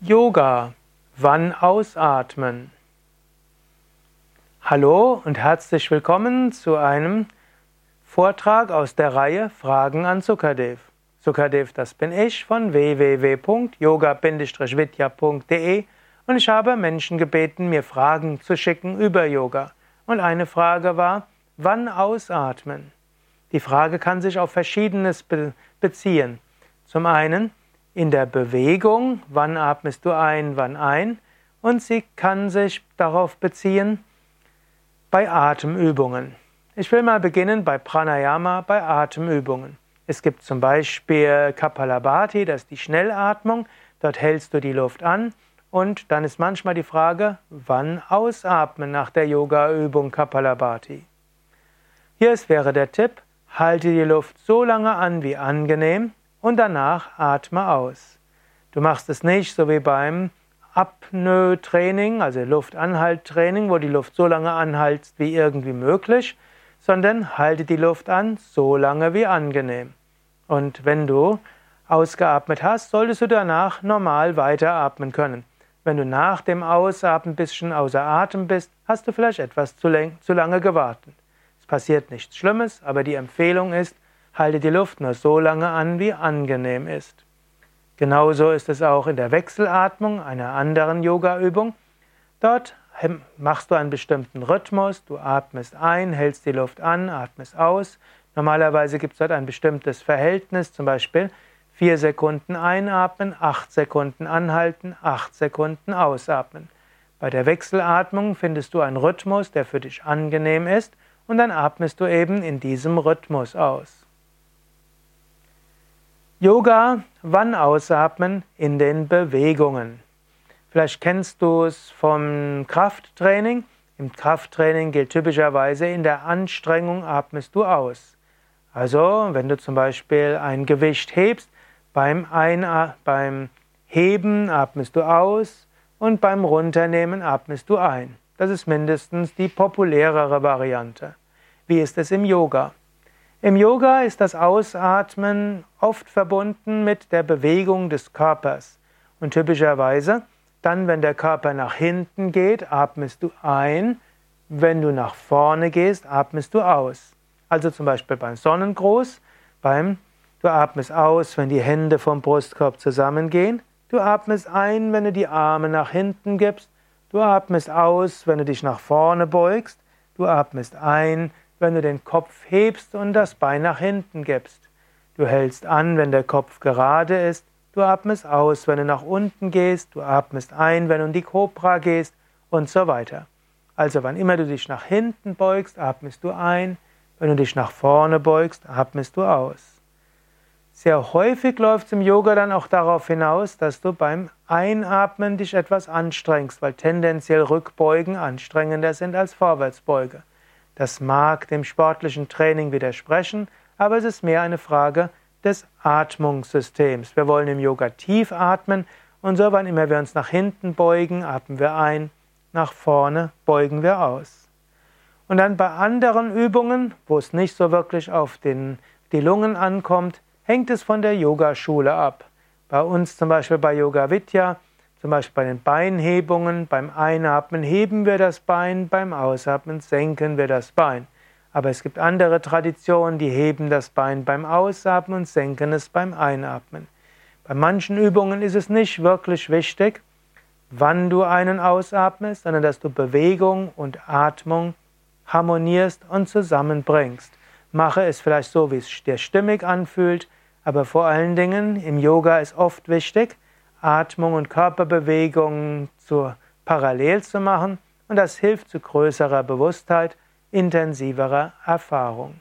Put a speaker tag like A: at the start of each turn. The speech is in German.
A: Yoga. Wann ausatmen? Hallo und herzlich willkommen zu einem Vortrag aus der Reihe Fragen an Sukadev. Sukadev, das bin ich von www.yoga-vidya.de und ich habe Menschen gebeten, mir Fragen zu schicken über Yoga. Und eine Frage war, wann ausatmen? Die Frage kann sich auf Verschiedenes beziehen. Zum einen, in der Bewegung, wann atmest du ein, wann ein, und sie kann sich darauf beziehen bei Atemübungen. Ich will mal beginnen bei Pranayama, bei Atemübungen. Es gibt zum Beispiel Kapalabhati, das ist die Schnellatmung, dort hältst du die Luft an und dann ist manchmal die Frage, wann ausatmen nach der Yoga-Übung Kapalabhati. Hier wäre der Tipp, halte die Luft so lange an wie angenehm und danach atme aus. Du machst es nicht so wie beim Apnoe-Training, also Luftanhalttraining, wo die Luft so lange anhältst wie irgendwie möglich, sondern halte die Luft an so lange wie angenehm. Und wenn du ausgeatmet hast, solltest du danach normal weiteratmen können. Wenn du nach dem Ausatmen ein bisschen außer Atem bist, hast du vielleicht etwas zu, zu lange gewartet. Es passiert nichts Schlimmes, aber die Empfehlung ist, Halte die Luft nur so lange an, wie angenehm ist. Genauso ist es auch in der Wechselatmung, einer anderen Yoga-Übung. Dort machst du einen bestimmten Rhythmus. Du atmest ein, hältst die Luft an, atmest aus. Normalerweise gibt es dort ein bestimmtes Verhältnis, zum Beispiel 4 Sekunden einatmen, 8 Sekunden anhalten, 8 Sekunden ausatmen. Bei der Wechselatmung findest du einen Rhythmus, der für dich angenehm ist, und dann atmest du eben in diesem Rhythmus aus. Yoga, wann ausatmen? In den Bewegungen. Vielleicht kennst du es vom Krafttraining. Im Krafttraining gilt typischerweise, in der Anstrengung atmest du aus. Also, wenn du zum Beispiel ein Gewicht hebst, beim, Ein beim Heben atmest du aus und beim Runternehmen atmest du ein. Das ist mindestens die populärere Variante. Wie ist es im Yoga? Im Yoga ist das Ausatmen oft verbunden mit der Bewegung des Körpers. Und typischerweise, dann, wenn der Körper nach hinten geht, atmest du ein. Wenn du nach vorne gehst, atmest du aus. Also zum Beispiel beim Sonnengruß, beim Du atmest aus, wenn die Hände vom Brustkorb zusammengehen. Du atmest ein, wenn du die Arme nach hinten gibst. Du atmest aus, wenn du dich nach vorne beugst. Du atmest ein, wenn du den Kopf hebst und das Bein nach hinten gibst. Du hältst an, wenn der Kopf gerade ist. Du atmest aus, wenn du nach unten gehst. Du atmest ein, wenn du in die Kobra gehst und so weiter. Also wann immer du dich nach hinten beugst, atmest du ein. Wenn du dich nach vorne beugst, atmest du aus. Sehr häufig läuft es im Yoga dann auch darauf hinaus, dass du beim Einatmen dich etwas anstrengst, weil tendenziell Rückbeugen anstrengender sind als Vorwärtsbeuge. Das mag dem sportlichen Training widersprechen, aber es ist mehr eine Frage des Atmungssystems. Wir wollen im Yoga tief atmen und so, wann immer wir uns nach hinten beugen, atmen wir ein, nach vorne beugen wir aus. Und dann bei anderen Übungen, wo es nicht so wirklich auf den, die Lungen ankommt, hängt es von der Yogaschule ab. Bei uns zum Beispiel bei Yoga Vidya zum Beispiel bei den Beinhebungen, beim Einatmen heben wir das Bein, beim Ausatmen senken wir das Bein. Aber es gibt andere Traditionen, die heben das Bein beim Ausatmen und senken es beim Einatmen. Bei manchen Übungen ist es nicht wirklich wichtig, wann du einen ausatmest, sondern dass du Bewegung und Atmung harmonierst und zusammenbringst. Mache es vielleicht so, wie es dir stimmig anfühlt, aber vor allen Dingen im Yoga ist oft wichtig, Atmung und Körperbewegung zu, parallel zu machen und das hilft zu größerer Bewusstheit, intensiverer Erfahrung.